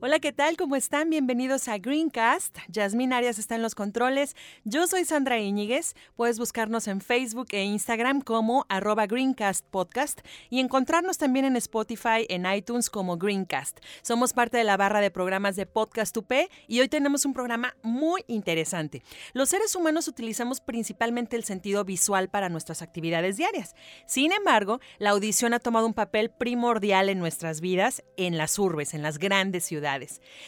Hola, ¿qué tal? ¿Cómo están? Bienvenidos a Greencast. Yasmín Arias está en los controles. Yo soy Sandra Iñiguez. Puedes buscarnos en Facebook e Instagram como arroba Greencast Podcast y encontrarnos también en Spotify, en iTunes como Greencast. Somos parte de la barra de programas de Podcast UP y hoy tenemos un programa muy interesante. Los seres humanos utilizamos principalmente el sentido visual para nuestras actividades diarias. Sin embargo, la audición ha tomado un papel primordial en nuestras vidas en las urbes, en las grandes ciudades.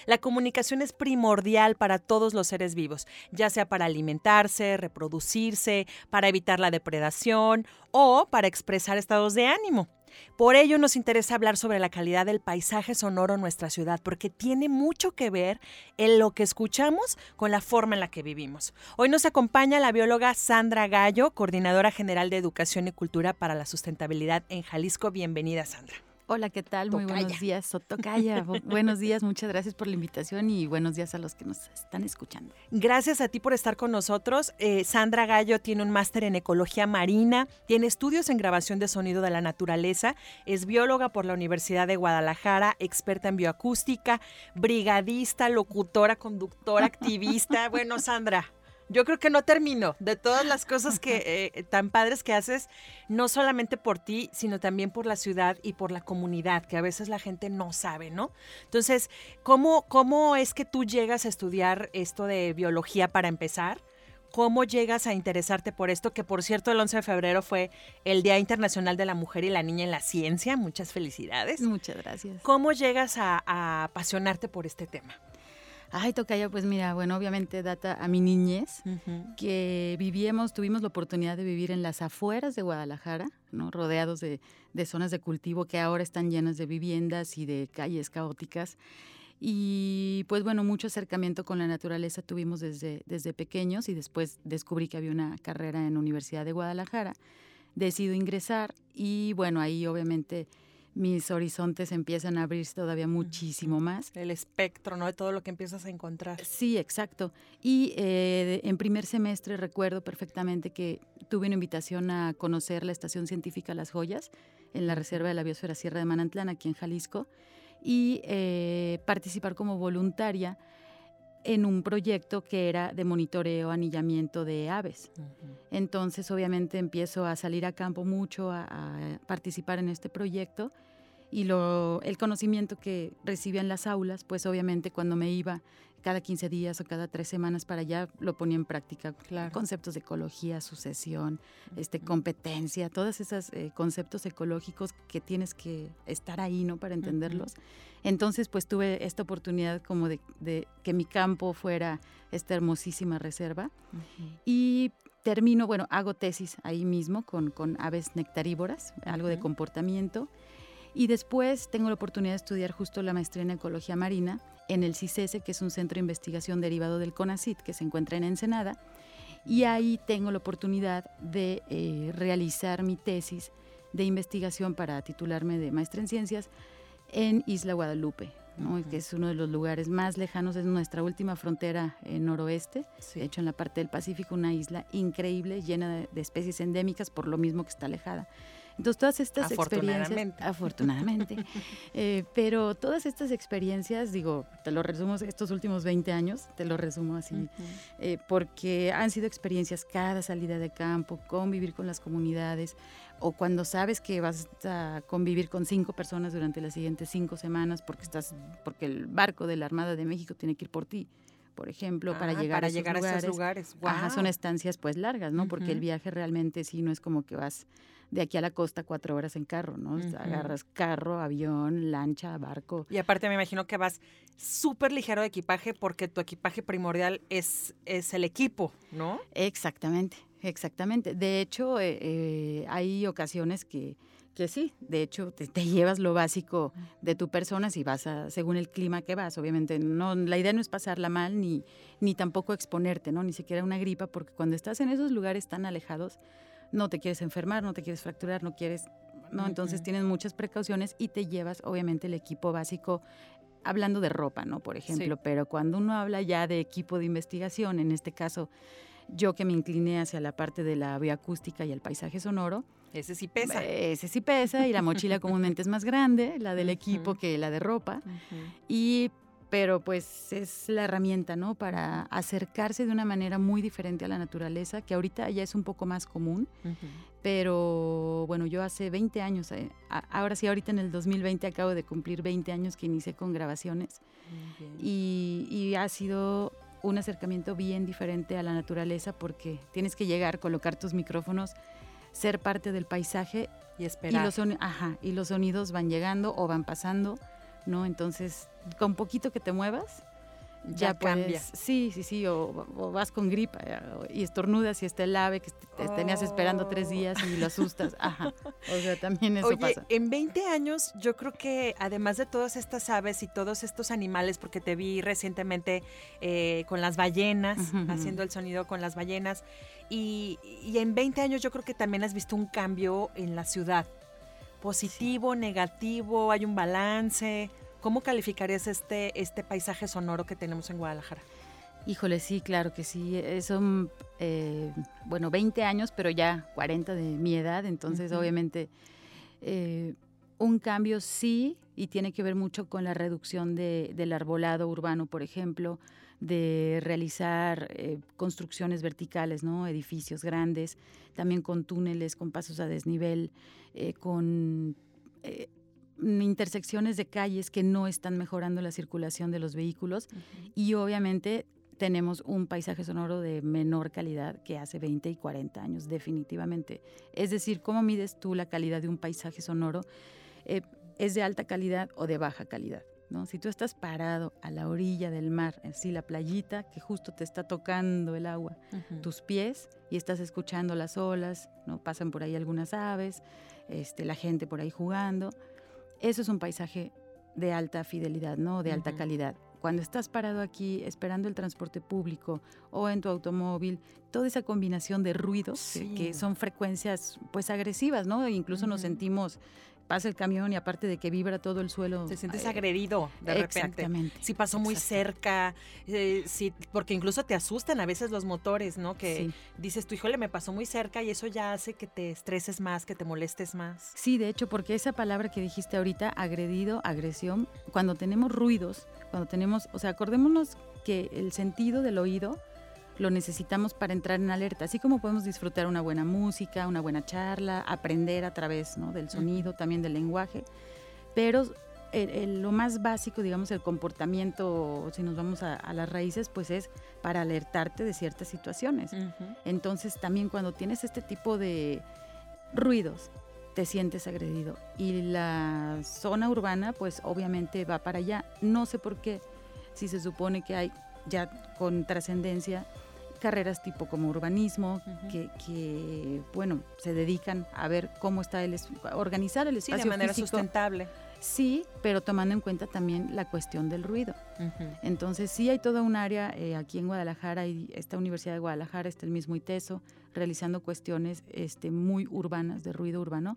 La comunicación es primordial para todos los seres vivos, ya sea para alimentarse, reproducirse, para evitar la depredación o para expresar estados de ánimo. Por ello nos interesa hablar sobre la calidad del paisaje sonoro en nuestra ciudad, porque tiene mucho que ver en lo que escuchamos con la forma en la que vivimos. Hoy nos acompaña la bióloga Sandra Gallo, coordinadora general de Educación y Cultura para la Sustentabilidad en Jalisco. Bienvenida, Sandra. Hola, ¿qué tal? Muy buenos días, Sotocaya. buenos días, muchas gracias por la invitación y buenos días a los que nos están escuchando. Gracias a ti por estar con nosotros. Eh, Sandra Gallo tiene un máster en ecología marina, tiene estudios en grabación de sonido de la naturaleza, es bióloga por la Universidad de Guadalajara, experta en bioacústica, brigadista, locutora, conductora, activista. Bueno, Sandra, yo creo que no termino de todas las cosas que eh, tan padres que haces, no solamente por ti, sino también por la ciudad y por la comunidad, que a veces la gente no sabe, ¿no? Entonces, ¿cómo, cómo es que tú llegas a estudiar esto de biología para empezar? ¿Cómo llegas a interesarte por esto? Que por cierto, el 11 de febrero fue el Día Internacional de la Mujer y la Niña en la Ciencia. Muchas felicidades. Muchas gracias. ¿Cómo llegas a, a apasionarte por este tema? Ay, Tocaya, pues mira, bueno, obviamente data a mi niñez, que vivíamos, tuvimos la oportunidad de vivir en las afueras de Guadalajara, ¿no? rodeados de, zonas de cultivo que ahora están llenas de viviendas y de calles caóticas. Y pues bueno, mucho acercamiento con la naturaleza tuvimos desde, desde pequeños y después descubrí que había una carrera en Universidad de Guadalajara. Decido ingresar y bueno, ahí obviamente mis horizontes empiezan a abrirse todavía muchísimo más. El espectro, ¿no? De todo lo que empiezas a encontrar. Sí, exacto. Y eh, en primer semestre recuerdo perfectamente que tuve una invitación a conocer la Estación Científica Las Joyas en la Reserva de la Biosfera Sierra de Manantlán, aquí en Jalisco, y eh, participar como voluntaria en un proyecto que era de monitoreo, anillamiento de aves. Entonces, obviamente, empiezo a salir a campo mucho, a, participar en este proyecto y lo, el conocimiento que recibía en las aulas, pues obviamente cuando me iba cada 15 días o cada tres semanas para allá, lo ponía en práctica. Conceptos de ecología, sucesión, este, competencia, todos esos eh, conceptos ecológicos que tienes que estar ahí, ¿no? Para entenderlos. Entonces, pues tuve esta oportunidad como de, que mi campo fuera esta hermosísima reserva. Y termino, bueno, hago tesis ahí mismo con, con aves nectarívoras, algo de comportamiento. Y después tengo la oportunidad de estudiar justo la maestría en ecología marina en el CICESE, que es un centro de investigación derivado del CONACIT, que se encuentra en Ensenada. Y ahí tengo la oportunidad de eh, realizar mi tesis de investigación para titularme de maestra en ciencias en Isla Guadalupe, que es uno de los lugares más lejanos, es nuestra última frontera en noroeste, de hecho en la parte del Pacífico, una isla increíble, llena de, especies endémicas, por lo mismo que está alejada. Entonces, todas estas experiencias, afortunadamente, eh, pero todas estas experiencias, digo, te lo resumo estos últimos 20 años, te lo resumo así, eh, porque han sido experiencias cada salida de campo, convivir con las comunidades, o cuando sabes que vas a convivir con cinco personas durante las siguientes cinco semanas porque estás porque el barco de la Armada de México tiene que ir por ti por ejemplo, para Ah, llegar para a esos llegar lugares. a esos lugares. Ajá, son estancias pues largas, ¿no? Porque el viaje realmente sí no es como que vas de aquí a la costa cuatro horas en carro, ¿no? Agarras carro, avión, lancha, barco. Y aparte me imagino que vas súper ligero de equipaje porque tu equipaje primordial es, es el equipo, ¿no? Exactamente, exactamente. De hecho, eh, eh, hay ocasiones que, que sí, de hecho, te, te llevas lo básico de tu persona si vas a, según el clima que vas. Obviamente, no, la idea no es pasarla mal ni, ni tampoco exponerte, ¿no? Ni siquiera una gripa, porque cuando estás en esos lugares tan alejados, no te quieres enfermar, no te quieres fracturar, no quieres, ¿no? Entonces tienes muchas precauciones y te llevas, obviamente, el equipo básico. Hablando de ropa, ¿no? Por ejemplo, pero cuando uno habla ya de equipo de investigación, en este caso, yo que me incliné hacia la parte de la bioacústica y el paisaje sonoro, Ese sí pesa. ese sí pesa y la mochila comúnmente es más grande, la del equipo que la de ropa. Y pero pues es la herramienta, ¿no? Para acercarse de una manera muy diferente a la naturaleza, que ahorita ya es un poco más común, pero bueno, yo hace 20 años, eh, ahora sí, ahorita en el 2020 acabo de cumplir 20 años que inicié con grabaciones y, y ha sido un acercamiento bien diferente a la naturaleza porque tienes que llegar, colocar tus micrófonos, ser parte del paisaje Y y esperar. los, soni- ajá, y los sonidos van llegando o van pasando, ¿no? Entonces, con poquito que te muevas, ya, Ya cambia. puedes, sí, sí, sí, o, o vas con gripa eh, y estornudas y está el ave que te tenías esperando tres Oh. días y lo asustas, ajá, o sea, también eso Oye, pasa. en 20 años yo creo que además de todas estas aves y todos estos animales, porque te vi recientemente eh, con las ballenas, haciendo el sonido con las ballenas, y, y en 20 años yo creo que también has visto un cambio en la ciudad, positivo, negativo, hay un balance. ¿Cómo calificarías este, este paisaje sonoro que tenemos en Guadalajara? Híjole, sí, claro que sí. eh, Son, eh, bueno, 20 años, pero ya 40 de mi edad, entonces obviamente eh, un cambio sí, y tiene que ver mucho con la reducción de- del arbolado urbano, por ejemplo, de realizar eh, construcciones verticales, ¿no? Edificios grandes, también con túneles, con pasos a desnivel, eh, con eh, intersecciones de calles que no están mejorando la circulación de los vehículos y obviamente tenemos un paisaje sonoro de menor calidad que hace 20 y 40 años, definitivamente. Es decir, ¿cómo mides tú la calidad de un paisaje sonoro? Eh, ¿Es de alta calidad o de baja calidad? ¿No? Si tú estás parado a la orilla del mar, así la playita, que justo te está tocando el agua, tus pies y estás escuchando las olas, ¿no? Pasan por ahí algunas aves, este, la gente por ahí jugando. Eso es un paisaje de alta fidelidad, ¿no? De alta calidad. Cuando estás parado aquí esperando el transporte público o en tu automóvil, toda esa combinación de ruidos que- son frecuencias pues agresivas, ¿no? E incluso nos sentimos, pasa el camión y aparte de que vibra todo el suelo. Te sientes eh, agredido de repente. Exactamente. Si pasó muy cerca, eh, sí, porque incluso te asustan a veces los motores, ¿no? Que Sí. dices tú, híjole, me pasó muy cerca y eso ya hace que te estreses más, que te molestes más. Sí, de hecho, porque esa palabra que dijiste ahorita, agredido, agresión, cuando tenemos ruidos, cuando tenemos, o sea, acordémonos que el sentido del oído lo necesitamos para entrar en alerta, así como podemos disfrutar una buena música, una buena charla, aprender a través ¿no? del sonido, también del lenguaje, pero el- el- lo más básico, digamos, el comportamiento, si nos vamos a, a las raíces, pues es para alertarte de ciertas situaciones. Entonces también cuando tienes este tipo de ruidos, te sientes agredido. Y la zona urbana, pues obviamente va para allá. No sé por qué, si se supone que hay ya con trascendencia carreras tipo como urbanismo, que, que, bueno, se dedican a ver cómo está el, organizar el Sí, espacio de manera físico. sustentable. Sí, pero tomando en cuenta también la cuestión del ruido. Entonces sí hay toda un área eh, aquí en Guadalajara y esta Universidad de Guadalajara, está el mismo ITESO, realizando cuestiones este, muy urbanas, de ruido urbano,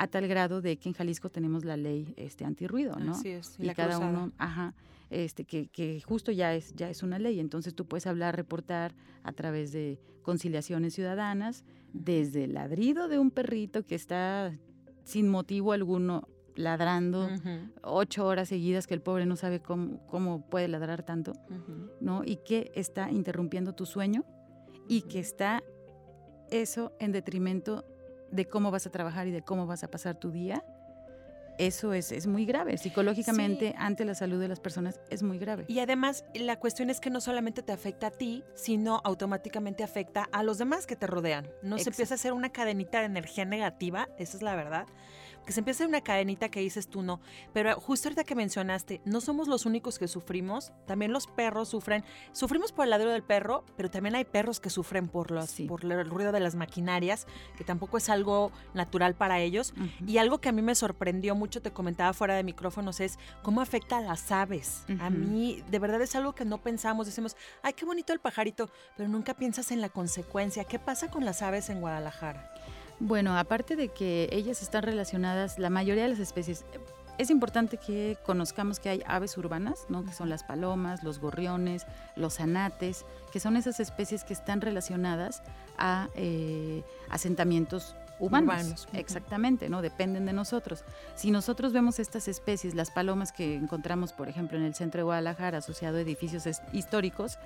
a tal grado de que en Jalisco tenemos la ley este, antirruido, ¿no? Así es. y la cada cruzada. uno, ajá, este, que, que justo ya es, ya es una ley. Entonces tú puedes hablar, reportar a través de conciliaciones ciudadanas, desde el ladrido de un perrito que está sin motivo alguno ladrando ocho horas seguidas que el pobre no sabe cómo, cómo puede ladrar tanto. ¿no? Y que está interrumpiendo tu sueño y que está eso en detrimento de cómo vas a trabajar y de cómo vas a pasar tu día. eso es, es muy grave. Psicológicamente, ante la salud de las personas, es muy grave. Y además, la cuestión es que no solamente te afecta a ti, sino automáticamente afecta a los demás que te rodean. No se empieza a hacer una cadenita de energía negativa, esa es la verdad. Que se empieza una cadenita que dices tú no. Pero justo ahorita que mencionaste, no somos los únicos que sufrimos. También los perros sufren. Sufrimos por el ladrido del perro, pero también hay perros que sufren por, los, Sí. por el ruido de las maquinarias, que tampoco es algo natural para ellos. Y algo que a mí me sorprendió mucho, te comentaba fuera de micrófonos, es cómo afecta a las aves. A mí, de verdad, es algo que no pensamos. Decimos, ay, qué bonito el pajarito, pero nunca piensas en la consecuencia. ¿Qué pasa con las aves en Guadalajara? Bueno, aparte de que ellas están relacionadas, la mayoría de las especies, es importante que conozcamos que hay aves urbanas, ¿no? que son las palomas, los gorriones, los anates, que son esas especies que están relacionadas a eh, asentamientos humanos. Ujú. Exactamente, ¿no? Dependen de nosotros. Si nosotros vemos estas especies, las palomas que encontramos, por ejemplo, en el centro de Guadalajara, asociado a edificios históricos,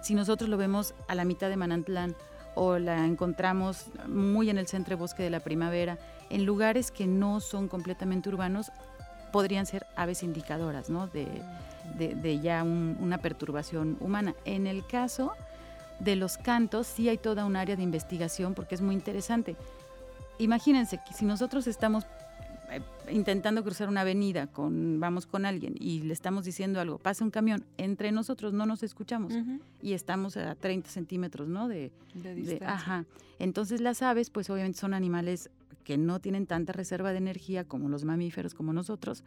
si nosotros lo vemos a la mitad de Manantlán o la encontramos muy en el centro de Bosque de la Primavera, en lugares que no son completamente urbanos, podrían ser aves indicadoras, ¿no? De, de- ya un- una perturbación humana. En el caso de los cantos, sí hay toda un área de investigación porque es muy interesante. Imagínense que si nosotros estamos intentando cruzar una avenida con vamos con alguien y le estamos diciendo algo, pasa un camión, entre nosotros no nos escuchamos y estamos a 30 centímetros, ¿no? De, De de- distancia. ajá. Entonces las aves, pues obviamente son animales que no tienen tanta reserva de energía como los mamíferos, como nosotros,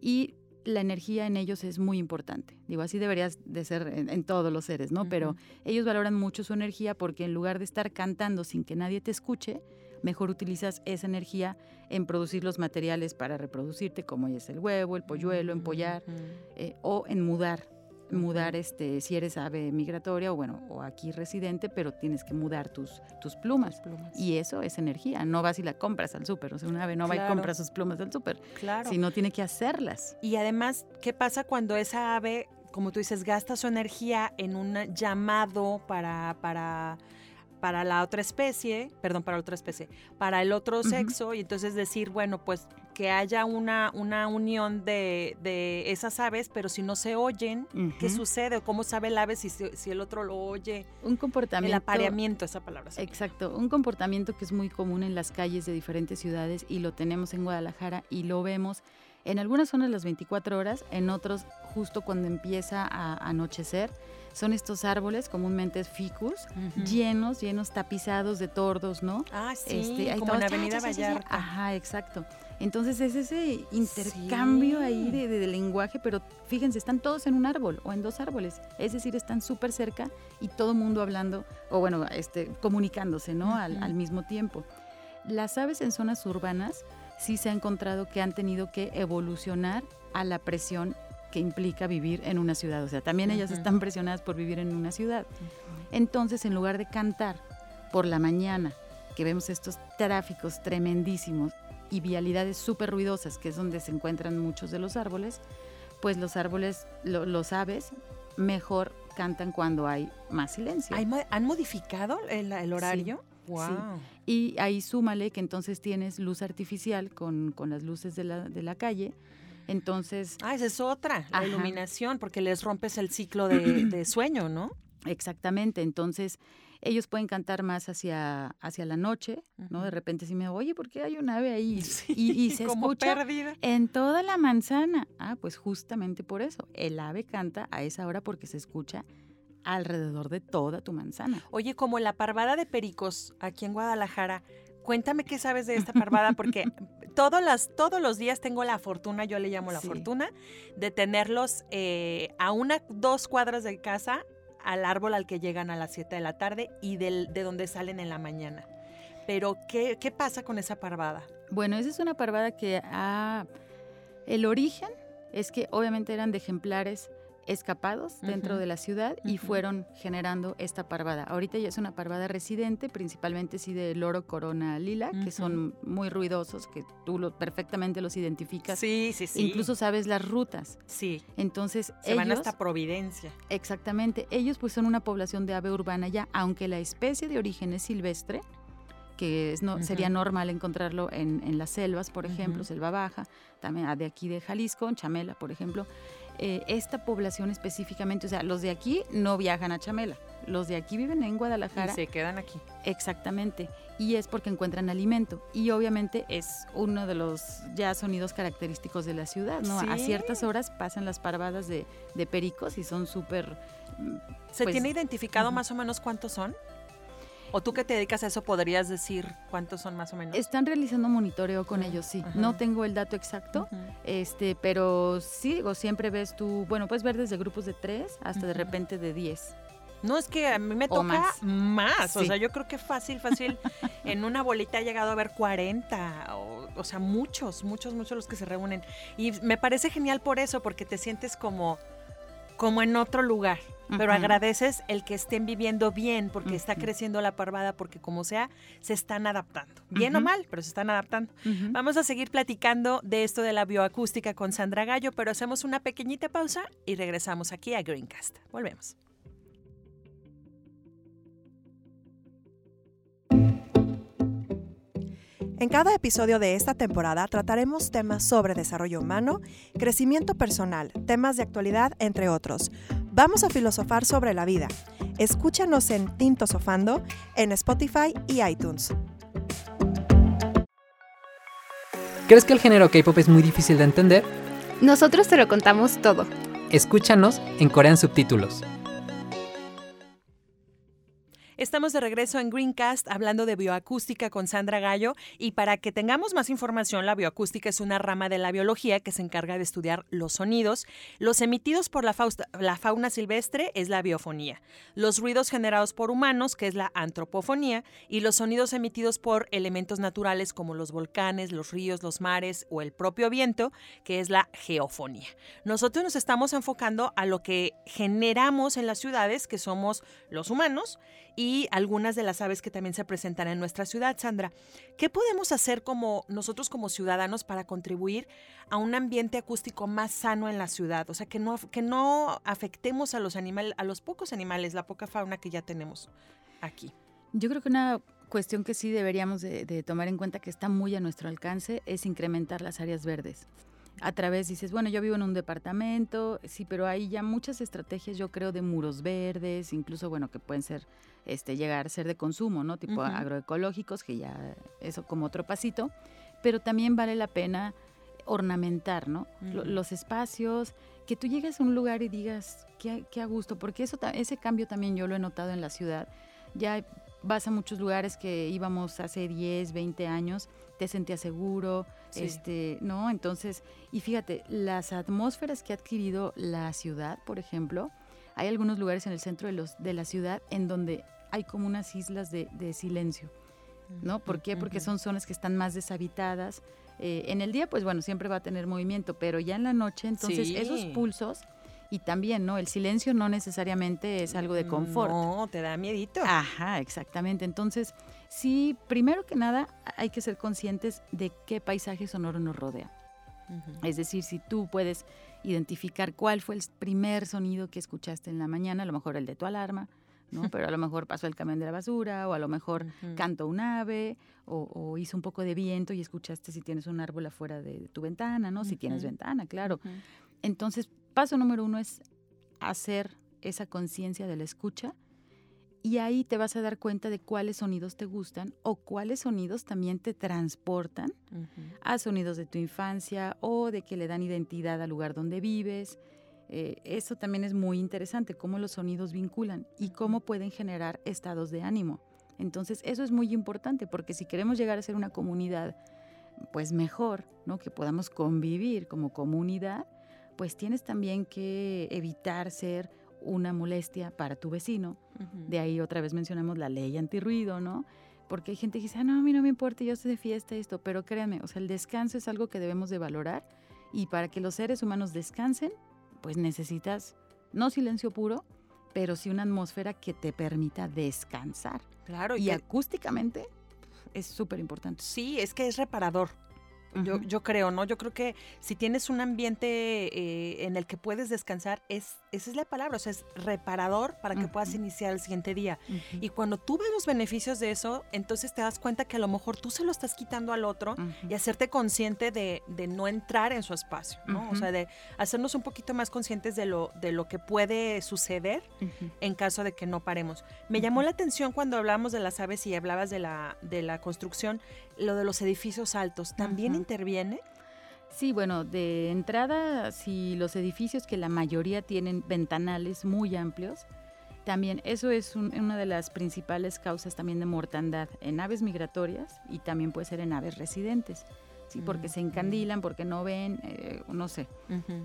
y la energía en ellos es muy importante. Digo, así debería de ser en, en todos los seres, ¿no? Pero ellos valoran mucho su energía porque en lugar de estar cantando sin que nadie te escuche, mejor utilizas esa energía en producir los materiales para reproducirte, como es el huevo, el polluelo, empollar, Ujú. eh, o en mudar. Mudar, este, si eres ave migratoria o bueno, o aquí residente, pero tienes que mudar tus, tus plumas. Y eso es energía, no vas y la compras al súper. O sea, una ave no va y compra sus plumas al súper, Claro. sino tiene que hacerlas. Y además, ¿qué pasa cuando esa ave, como tú dices, gasta su energía en un llamado para, para, para la otra especie, perdón, para la otra especie, para el otro Ujú. sexo, y entonces decir, bueno, pues que haya una, una unión de, de esas aves, pero si no se oyen, ¿qué Ujú. sucede? ¿O ¿Cómo sabe el ave si, si el otro lo oye? Un comportamiento. El apareamiento, esa palabra. Exacto, un comportamiento que es muy común en las calles de diferentes ciudades y lo tenemos en Guadalajara y lo vemos en algunas zonas las 24 horas, en otros justo cuando empieza a anochecer. Son estos árboles, comúnmente ficus, llenos, llenos, tapizados de tordos, ¿no? Ah, sí, Este, como en todos, Avenida cha, Vallarta. Ajá, exacto. Entonces es ese intercambio Sí. ahí de, de- de lenguaje, pero fíjense, están todos en un árbol o en dos árboles. Es decir, están súper cerca y todo el mundo hablando, o bueno, este, comunicándose, ¿no? Al, al mismo tiempo. Las aves en zonas urbanas sí se ha encontrado que han tenido que evolucionar a la presión que implica vivir en una ciudad. O sea, también ellas están presionadas por vivir en una ciudad. Entonces, en lugar de cantar por la mañana, que vemos estos tráficos tremendísimos y vialidades súper ruidosas, que es donde se encuentran muchos de los árboles, pues los árboles, lo- los aves, mejor cantan cuando hay más silencio. ¿Hay mo- ¿Han modificado el, el horario? Wow. Y ahí súmale que entonces tienes luz artificial con, con las luces de la, de la calle. Entonces, Ah, esa es otra, la Ajá. iluminación, porque les rompes el ciclo de, de sueño, ¿no? Exactamente, entonces ellos pueden cantar más hacia, hacia la noche, ¿no? De repente sí me oye, ¿por qué hay un ave ahí? Sí, y, y se como escucha en toda la manzana. Ah, pues justamente por eso. El ave canta a esa hora porque se escucha alrededor de toda tu manzana. Oye, como la parvada de pericos aquí en Guadalajara, cuéntame qué sabes de esta parvada, porque todos, las, todos los días tengo la fortuna, yo le llamo la Sí. fortuna, de tenerlos eh, a una, dos cuadras de casa al árbol al que llegan a las 7 de la tarde y del, de donde salen en la mañana. Pero, ¿qué, ¿qué pasa con esa parvada? Bueno, esa es una parvada que ha... El origen es que obviamente eran de ejemplares escapados dentro de la ciudad y fueron generando esta parvada. Ahorita ya es una parvada residente, principalmente sí de loro corona lila, que son muy ruidosos, que tú lo, perfectamente los identificas. Sí, sí, sí. Incluso sabes las rutas. Sí, Entonces, se ellos, van hasta Providencia. exactamente, ellos pues son una población de ave urbana ya, aunque la especie de origen es silvestre, que es no, sería normal encontrarlo en, en las selvas, por ejemplo. Selva Baja, también ah, de aquí de Jalisco, en Chamela, por ejemplo. Eh, esta población específicamente, o sea, los de aquí no viajan a Chamela, los de aquí viven en Y Guadalajara. se quedan aquí. Exactamente. Y es porque encuentran alimento. Y obviamente es uno de los ya sonidos característicos de la ciudad, ¿no? A ciertas horas pasan las parvadas de, de pericos y son súper... ¿Se Pues, tiene identificado más o menos cuántos son? ¿O tú que te dedicas a eso podrías decir cuántos son más o menos? Están realizando monitoreo con ellos, sí. No tengo el dato exacto, este, pero sí, digo, siempre ves tú, bueno, puedes ver desde grupos de tres hasta de repente de 10. No, es que a mí me O toca más. O sea, yo creo que fácil, fácil. en una bolita ha llegado a haber 40. O, o sea, muchos, muchos, muchos los que se reúnen. Y me parece genial por eso, porque te sientes como, como en otro lugar. Pero Ujú. agradeces el que estén viviendo bien, porque está Ujú. creciendo la parvada, porque como sea, se están adaptando. Bien o mal, pero se están adaptando. Vamos a seguir platicando de esto de la bioacústica con Sandra Gallo, pero hacemos una pequeñita pausa y regresamos aquí a Greencast. Volvemos. En cada episodio de esta temporada trataremos temas sobre desarrollo humano, crecimiento personal, temas de actualidad, entre otros. Vamos a filosofar sobre la vida. Escúchanos en Tinto Sofando, en Spotify y iTunes. ¿Crees que el género K-pop es muy difícil de entender? Nosotros te lo contamos todo. Escúchanos en Corean Subtítulos. Estamos de regreso en Greencast hablando de bioacústica con Sandra Gallo y para que tengamos más información, la bioacústica es una rama de la biología que se encarga de estudiar los sonidos. Los emitidos por la, fausta- la fauna silvestre es la biofonía, los ruidos generados por humanos, que es la antropofonía, y los sonidos emitidos por elementos naturales como los volcanes, los ríos, los mares o el propio viento, que es la geofonía. Nosotros nos estamos enfocando a lo que generamos en las ciudades, que somos los humanos, y algunas de las aves que también se presentan en nuestra ciudad, Sandra. ¿Qué podemos hacer como nosotros como ciudadanos para contribuir a un ambiente acústico más sano en la ciudad? O sea, que no, que no afectemos a los animales, a los pocos animales, la poca fauna que ya tenemos aquí. Yo creo que una cuestión que sí deberíamos de, de tomar en cuenta que está muy a nuestro alcance es incrementar las áreas verdes. A través dices, bueno, yo vivo en un departamento, sí, pero hay ya muchas estrategias, yo creo, de muros verdes, incluso, bueno, que pueden ser, este, llegar a ser de consumo, ¿no? Tipo Ujú. agroecológicos, que ya eso como otro pasito, pero también vale la pena ornamentar, ¿no? Lo- Ujú. Los espacios, que tú llegues a un lugar y digas, qué, qué a gusto, porque eso, ese cambio también yo lo he notado en la ciudad. Ya vas a muchos lugares que íbamos hace 10, 20 años, te sentías seguro, Sí. este, ¿no? Entonces, y fíjate, las atmósferas que ha adquirido la ciudad, por ejemplo, hay algunos lugares en el centro de, los, de la ciudad en donde hay como unas islas de, de silencio, ¿no? ¿Por qué? Porque son zonas que están más deshabitadas. Eh, en el día, pues bueno, siempre va a tener movimiento, pero ya en la noche, entonces Sí. esos pulsos y también, ¿no? El silencio no necesariamente es algo de confort. No, te da miedito. Ajá, exactamente. Entonces, sí, primero que nada, hay que ser conscientes de qué paisaje sonoro nos rodea. Es decir, si tú puedes identificar cuál fue el primer sonido que escuchaste en la mañana, a lo mejor el de tu alarma, ¿no? Pero a lo mejor pasó el camión de la basura, o a lo mejor Ujú. cantó un ave, o, o hizo un poco de viento y escuchaste si tienes un árbol afuera de tu ventana, ¿no? Si tienes ventana, claro. Entonces, paso número uno es hacer esa conciencia de la escucha y ahí te vas a dar cuenta de cuáles sonidos te gustan o cuáles sonidos también te transportan a sonidos de tu infancia o de que le dan identidad al lugar donde vives. Eh, eso también es muy interesante, cómo los sonidos vinculan y cómo pueden generar estados de ánimo. Entonces, eso es muy importante porque si queremos llegar a ser una comunidad, pues mejor, ¿no? Que podamos convivir como comunidad, pues tienes también que evitar ser una molestia para tu vecino. De ahí otra vez mencionamos la ley antirruido, ¿no? Porque hay gente que dice, "Ah, no, a mí no me importa, yo estoy de fiesta y esto, pero créanme, o sea, el descanso es algo que debemos de valorar y para que los seres humanos descansen, pues necesitas no silencio puro, pero sí una atmósfera que te permita descansar. Claro, y Y acústicamente es súper importante. sí, es que es reparador. Yo, yo creo, ¿no? Yo creo que si tienes un ambiente eh, en el que puedes descansar, es, esa es la palabra, o sea, es reparador para que puedas Ujú. iniciar el siguiente día. Ujú. Y cuando tú ves los beneficios de eso, entonces te das cuenta que a lo mejor tú se lo estás quitando al otro y hacerte consciente de, de no entrar en su espacio, ¿no? O sea, de hacernos un poquito más conscientes de lo, de lo que puede suceder en caso de que no paremos. Me llamó la atención cuando hablábamos de las aves y hablabas de la, de la construcción, lo de los edificios altos. ¿También interviene? Sí, bueno, de entrada, si los edificios que la mayoría tienen ventanales muy amplios, también eso es un- una de las principales causas también de mortandad en aves migratorias y también puede ser en aves residentes. Sí, porque se encandilan, porque no ven, eh, no sé,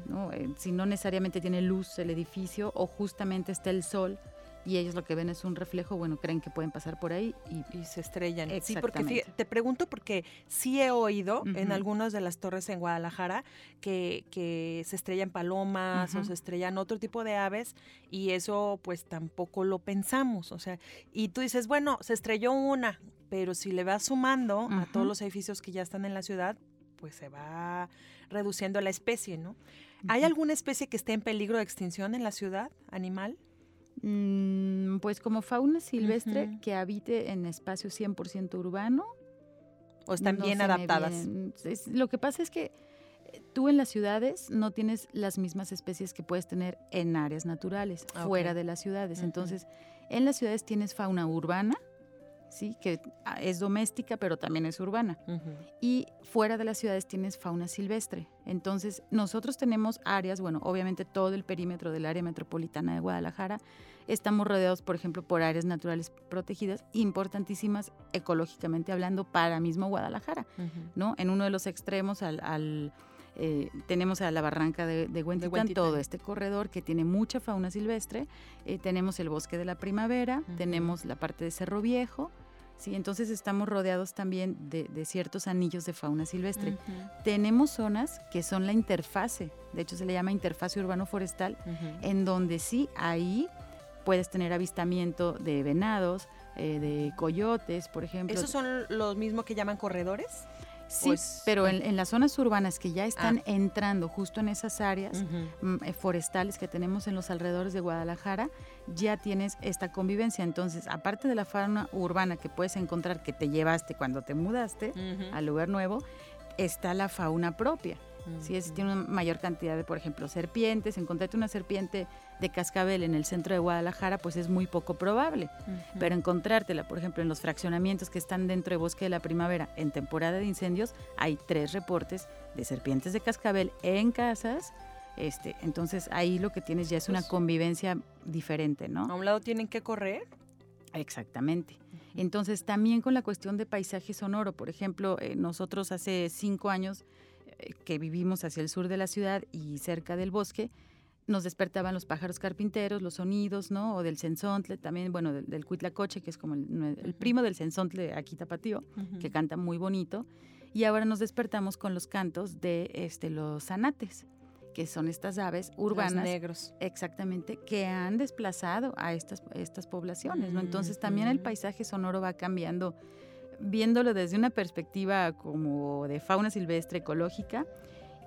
¿no? Eh, si no necesariamente tiene luz el edificio o justamente está el sol y ellos lo que ven es un reflejo, bueno, creen que pueden pasar por ahí y Y se estrellan. Sí, porque Exactamente. fí- te pregunto porque sí he oído en algunas de las torres en Guadalajara que, que se estrellan palomas o se estrellan otro tipo de aves y eso pues tampoco lo pensamos. O sea, y tú dices, bueno, se estrelló una, pero si le vas sumando a todos los edificios que ya están en la ciudad, pues se va reduciendo la especie, ¿no? ¿Hay alguna especie que esté en peligro de extinción en la ciudad, animal? Mm, pues como fauna silvestre que habite en espacio 100% urbano. ¿O están no bien adaptadas? Es- lo que pasa es que eh, tú en las ciudades no tienes las mismas especies que puedes tener en áreas naturales, fuera de las ciudades. Entonces, en las ciudades tienes fauna urbana, sí, que es doméstica, pero también es urbana. Ujú. y fuera de las ciudades tienes fauna silvestre. Entonces, nosotros tenemos áreas, bueno, obviamente todo el perímetro del área metropolitana de Guadalajara, estamos rodeados, por ejemplo, por áreas naturales protegidas importantísimas ecológicamente hablando para mismo Guadalajara. ¿no? En uno de los extremos al... al, eh, tenemos a la barranca de, de Huentitán, Huentitán. todo este corredor que tiene mucha fauna silvestre. eh, tenemos el bosque de la primavera, tenemos la parte de Cerro Viejo, ¿sí? Entonces estamos rodeados también de, de ciertos anillos de fauna silvestre. Tenemos zonas que son la interfase, de hecho se le llama interfase urbano-forestal, en donde sí ahí puedes tener avistamiento de venados, eh, de coyotes, por ejemplo. ¿Esos son los mismos que llaman corredores? sí, pues, pero ah. en, en las zonas urbanas que ya están entrando justo en esas áreas mm, eh, forestales que tenemos en los alrededores de Guadalajara, ya tienes esta convivencia. Entonces, aparte de la fauna urbana que puedes encontrar que te llevaste cuando te mudaste Ujú. al lugar nuevo, está la fauna propia. Si es, tiene una mayor cantidad de, por ejemplo, serpientes, encontrarte una serpiente de cascabel en el centro de Guadalajara, pues es muy poco probable. Pero encontrártela, por ejemplo, en los fraccionamientos que están dentro de Bosque de la Primavera en temporada de incendios, hay tres reportes de serpientes de cascabel en casas. Este, entonces ahí lo que tienes ya es una Pues- convivencia diferente, ¿no? A un lado tienen que correr. Exactamente. Entonces, también con la cuestión de paisaje sonoro, por ejemplo, eh, nosotros hace cinco años eh, que vivimos hacia el sur de la ciudad y cerca del bosque, nos despertaban los pájaros carpinteros, los sonidos, ¿no? O del censontle, también, bueno, del, del cuitlacoche, que es como el, el primo del censontle aquí tapatío, que canta muy bonito. Y ahora nos despertamos con los cantos de este, los zanates, que son estas aves Los urbanas negros. Exactamente, que han desplazado a estas, estas poblaciones, ¿no? Entonces también el Ujú. paisaje sonoro va cambiando, viéndolo desde una perspectiva como de fauna silvestre ecológica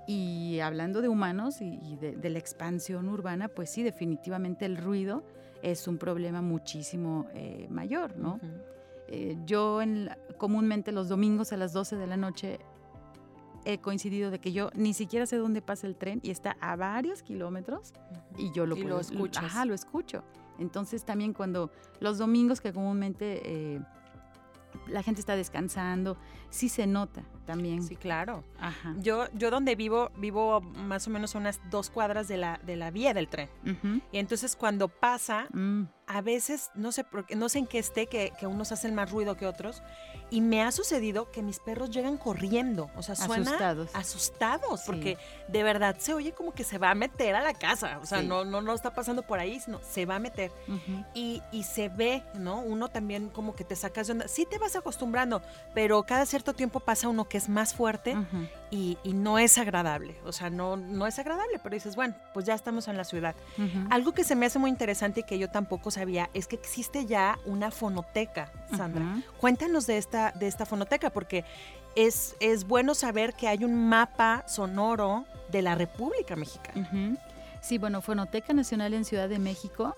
y hablando de humanos y, y de, de la expansión urbana, pues sí, definitivamente el ruido es un problema muchísimo eh, mayor, ¿no? Eh, yo en la- comúnmente los domingos a las 12 de la noche he coincidido de que yo ni siquiera sé dónde pasa el tren y está a varios kilómetros y yo lo Y lo escuchas. Ajá, lo escucho. Entonces también cuando los domingos que comúnmente eh, la gente está descansando, sí se nota también. Sí, claro. Ajá. Yo, yo donde vivo, vivo más o menos a unas dos cuadras de la, de la vía del tren. Ujú. Y entonces cuando pasa, Mm, a veces, no sé, no sé en qué esté, que, que unos hacen más ruido que otros. Y me ha sucedido que mis perros llegan corriendo. O sea, suena Asustados. asustados, Sí. porque de verdad se oye como que se va a meter a la casa. O sea, Sí. no, no, no está pasando por ahí, sino se va a meter. ujú. Y, y se ve, ¿no? Uno también como que te sacas de onda. Sí te vas acostumbrando, pero cada cierto tiempo pasa uno que es más fuerte y, y no es agradable. O sea, no, no es agradable, pero dices, bueno, pues ya estamos en la ciudad. Algo que se me hace muy interesante y que yo tampoco sabía es que existe ya una fonoteca, Sandra. Cuéntanos de esta, de esta fonoteca, porque es, es bueno saber que hay un mapa sonoro de la República Mexicana. Sí, bueno, Fonoteca Nacional en Ciudad de México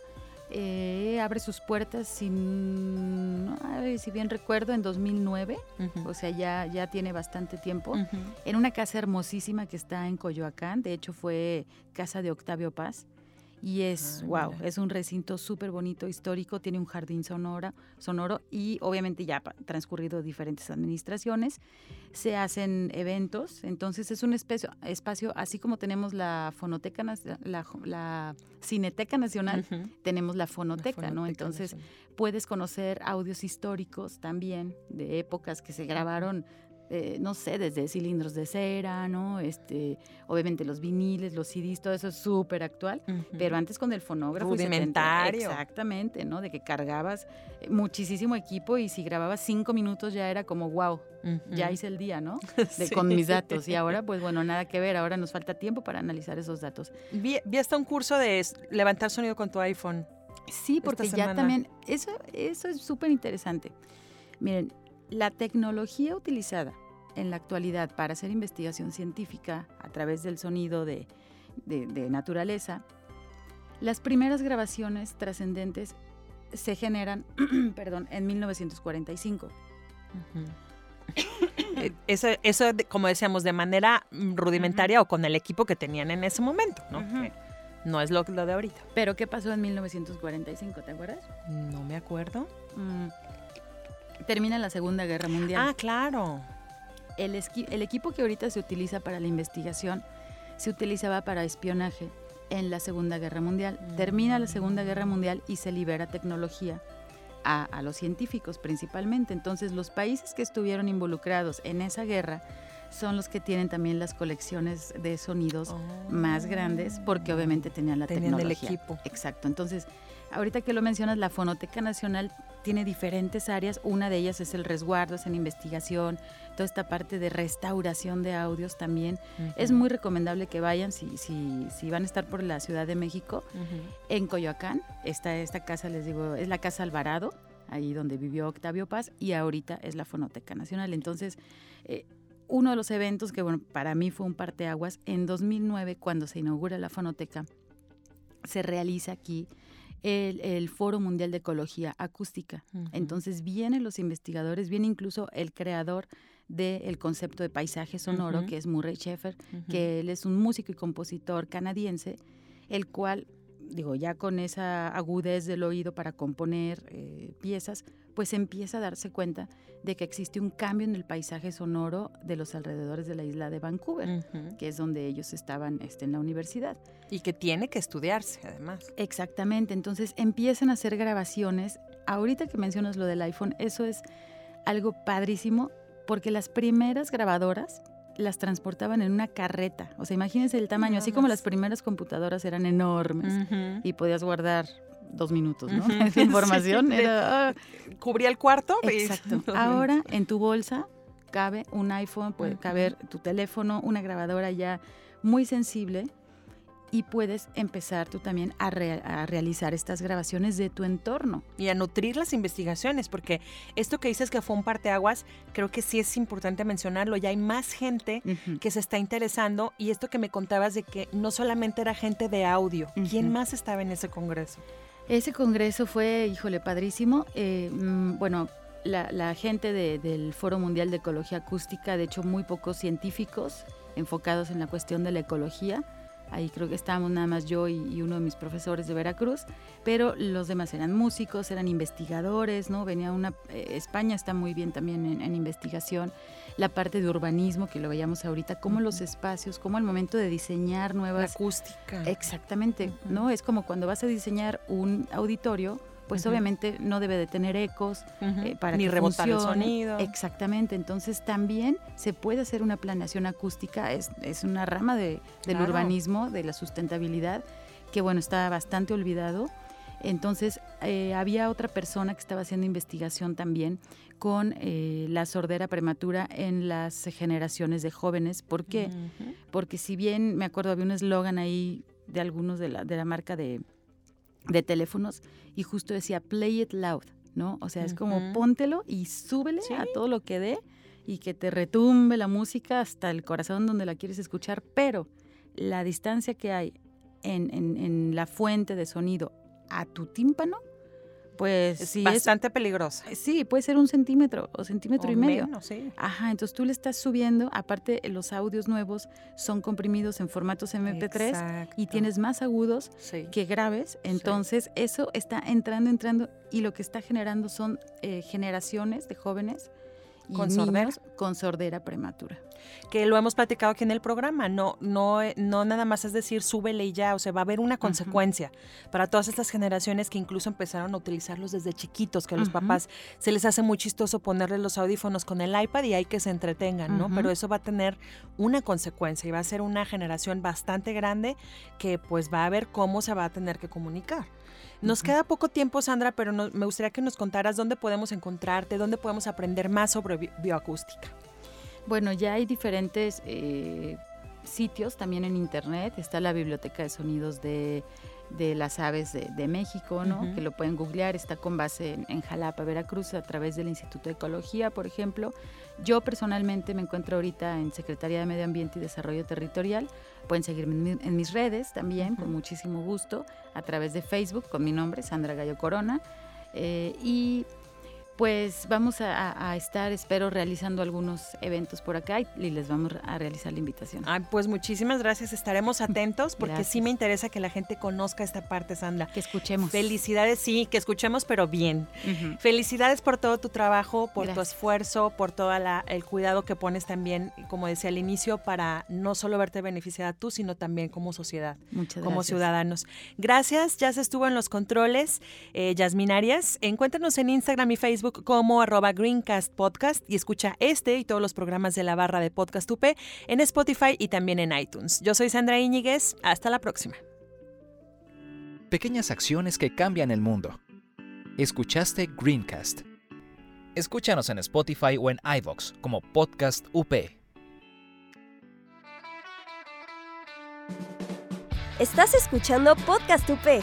eh, abre sus puertas, sin, ay, si bien recuerdo, en 2009, o sea, ya, ya tiene bastante tiempo, en una casa hermosísima que está en Coyoacán, de hecho fue casa de Octavio Paz. Y es, Ah, wow, mira. es un recinto súper bonito, histórico, tiene un jardín sonora, sonoro y obviamente ya ha transcurrido diferentes administraciones, se hacen eventos, entonces es un espacio, espacio así como tenemos la Fonoteca, la, la Cineteca Nacional, tenemos la La Fonoteca, ¿no? Entonces Nacional. puedes conocer audios históricos también de épocas que se grabaron, eh, no sé, desde cilindros de cera, ¿no? Este, obviamente los viniles, los CDs, todo eso es súper actual. Pero antes con el fonógrafo y Rudimentario. Exactamente, ¿no? De que cargabas eh, muchísimo equipo y si grababas cinco minutos ya era como, wow, ya hice el día, ¿no? De, Sí. Con mis datos. Y ahora, pues bueno, nada que ver. Ahora nos falta tiempo para analizar esos datos. Vi, vi hasta un curso de levantar sonido con tu iPhone. Sí, porque ya también, eso, eso es súper interesante. Miren, la tecnología utilizada en la actualidad para hacer investigación científica a través del sonido de, de- de naturaleza, las primeras grabaciones trascendentes se generan, perdón, en 1945. Eh, Eso, eso como decíamos, de manera rudimentaria o con el equipo que tenían en ese momento, ¿no? Ujú. Que no es lo, lo de ahorita. Pero ¿qué pasó en 1945? ¿Te acuerdas? No me acuerdo. Mm, Termina la Segunda Guerra Mundial. Ah, claro. el, el equipo que ahorita se utiliza para la investigación se utilizaba para espionaje en la Segunda Guerra Mundial. Termina la Segunda Guerra Mundial y se libera tecnología a, a los científicos principalmente. Entonces los países que estuvieron involucrados en esa guerra son los que tienen también las colecciones de sonidos más grandes porque obviamente tenían la Oh. Tenían el tecnología. equipo. Exacto. Entonces, ahorita que lo mencionas, la Fonoteca Nacional tiene diferentes áreas. Una de ellas es el resguardo, es en investigación, toda esta parte de restauración de audios también. Es muy recomendable que vayan si, si, si van a estar por la Ciudad de México. En Coyoacán está esta casa, les digo, es la Casa Alvarado, ahí donde vivió Octavio Paz, y ahorita es la Fonoteca Nacional. Entonces, eh, uno de los eventos que, bueno, para mí fue un parteaguas, en 2009, cuando se inaugura la Fonoteca, se realiza aquí el, el Foro Mundial de Ecología Acústica. Entonces vienen los investigadores, viene incluso el creador del concepto de paisaje sonoro, que es Murray Schaeffer, que él es un músico y compositor canadiense, el cual, digo, ya con esa agudez del oído para componer eh, piezas, pues empieza a darse cuenta de que existe un cambio en el paisaje sonoro de los alrededores de la isla de Vancouver, que es donde ellos estaban este, en la universidad. Y que tiene que estudiarse, además. Exactamente, entonces empiezan a hacer grabaciones. Ahorita que mencionas lo del iPhone, eso es algo padrísimo porque las primeras grabadoras las transportaban en una carreta. O sea, imagínense el tamaño, así como las primeras computadoras eran enormes y podías guardar dos minutos, ¿no? Esa información Sí, era... ah, Cubría el cuarto. Exacto. Ahora en tu bolsa cabe un iPhone, puede caber tu teléfono, una grabadora ya muy sensible y puedes empezar tú también a, re- a realizar estas grabaciones de tu entorno. y a nutrir las investigaciones, porque esto que dices que fue un parteaguas, creo que sí es importante mencionarlo. Ya hay más gente que se está interesando y esto que me contabas de que no solamente era gente de audio. ¿Quién más estaba en ese congreso? Ese congreso fue, híjole, padrísimo. Eh, mm, bueno, la, la gente de- del Foro Mundial de Ecología Acústica, de hecho, muy pocos científicos enfocados en la cuestión de la ecología. Ahí creo que estábamos nada más yo y, y uno de mis profesores de Veracruz, pero los demás eran músicos, eran investigadores, ¿no? Venía una... eh, España está muy bien también en, en investigación. La parte de urbanismo, que lo veíamos ahorita, cómo los espacios, cómo al momento de diseñar La nuevas acústica. Exactamente. ¿no? Es como cuando vas a diseñar un auditorio, pues obviamente no debe de tener ecos Ujú. eh, para Ni que rebotar el sonido. Exactamente, entonces también se puede hacer una planeación acústica, es, es una rama de, del Claro. urbanismo, de la sustentabilidad, que bueno, está bastante olvidado. Entonces, eh, había otra persona que estaba haciendo investigación también con eh, la sordera prematura en las generaciones de jóvenes. ¿Por qué? Porque si bien me acuerdo había un eslogan ahí de algunos de la, de la marca de, de teléfonos y justo decía play it loud, ¿no? O sea, es como póntelo y súbele Sí. a todo lo que dé y que te retumbe la música hasta el corazón donde la quieres escuchar, pero la distancia que hay en, en- en la fuente de sonido a tu tímpano, pues Es sí bastante peligrosa. es, sí, puede ser un centímetro o centímetro O y medio. menos, sí. Ajá, entonces tú le estás subiendo, aparte los audios nuevos son comprimidos en formatos MP3 y tienes más agudos Sí. que graves, entonces eso está entrando, entrando y lo que está generando son eh, generaciones de jóvenes y Con sordera. niños con sordera prematura. Que lo hemos platicado aquí en el programa, no, no, no nada más es decir, súbele y ya, o sea, va a haber una consecuencia para todas estas generaciones que incluso empezaron a utilizarlos desde chiquitos, que a los papás se les hace muy chistoso ponerle los audífonos con el iPad y hay que se entretengan, ¿no? Pero eso va a tener una consecuencia y va a ser una generación bastante grande que pues va a ver cómo se va a tener que comunicar. Nos queda poco tiempo, Sandra, pero no- me gustaría que nos contaras dónde podemos encontrarte, dónde podemos aprender más sobre bi- bioacústica. Bueno, ya hay diferentes eh, sitios también en internet. Está la Biblioteca de Sonidos de, de las Aves de, de México, ¿no? Que lo pueden googlear. Está con base en, en Jalapa, Veracruz, a través del Instituto de Ecología, por ejemplo. Yo personalmente me encuentro ahorita en Secretaría de Medio Ambiente y Desarrollo Territorial. Pueden seguirme en, mi- en mis redes también, con muchísimo gusto, a través de Facebook con mi nombre, Sandra Gallo Corona. Eh, y pues vamos a, estar, espero, realizando algunos eventos por acá y, les vamos a realizar la invitación. Ay, pues muchísimas gracias. Estaremos atentos porque sí me interesa que la gente conozca esta parte, Sandra. Que escuchemos. Felicidades, sí, que escuchemos, pero bien. Felicidades por todo tu trabajo, por tu esfuerzo, por todo el cuidado que pones también, como decía al inicio, para no solo verte beneficiada tú, sino también como sociedad, Muchas como gracias. ciudadanos. Gracias, ya se estuvo en los controles, eh, Yasmin Arias. Encuéntranos en Instagram y Facebook como arroba Greencast Podcast y escucha este y todos los programas de la barra de Podcast UP en Spotify y también en iTunes. Yo soy Sandra Íñiguez, hasta la próxima. Pequeñas acciones que cambian el mundo. Escuchaste Greencast. Escúchanos en Spotify o en iVoox como Podcast UP. Estás escuchando Podcast UP.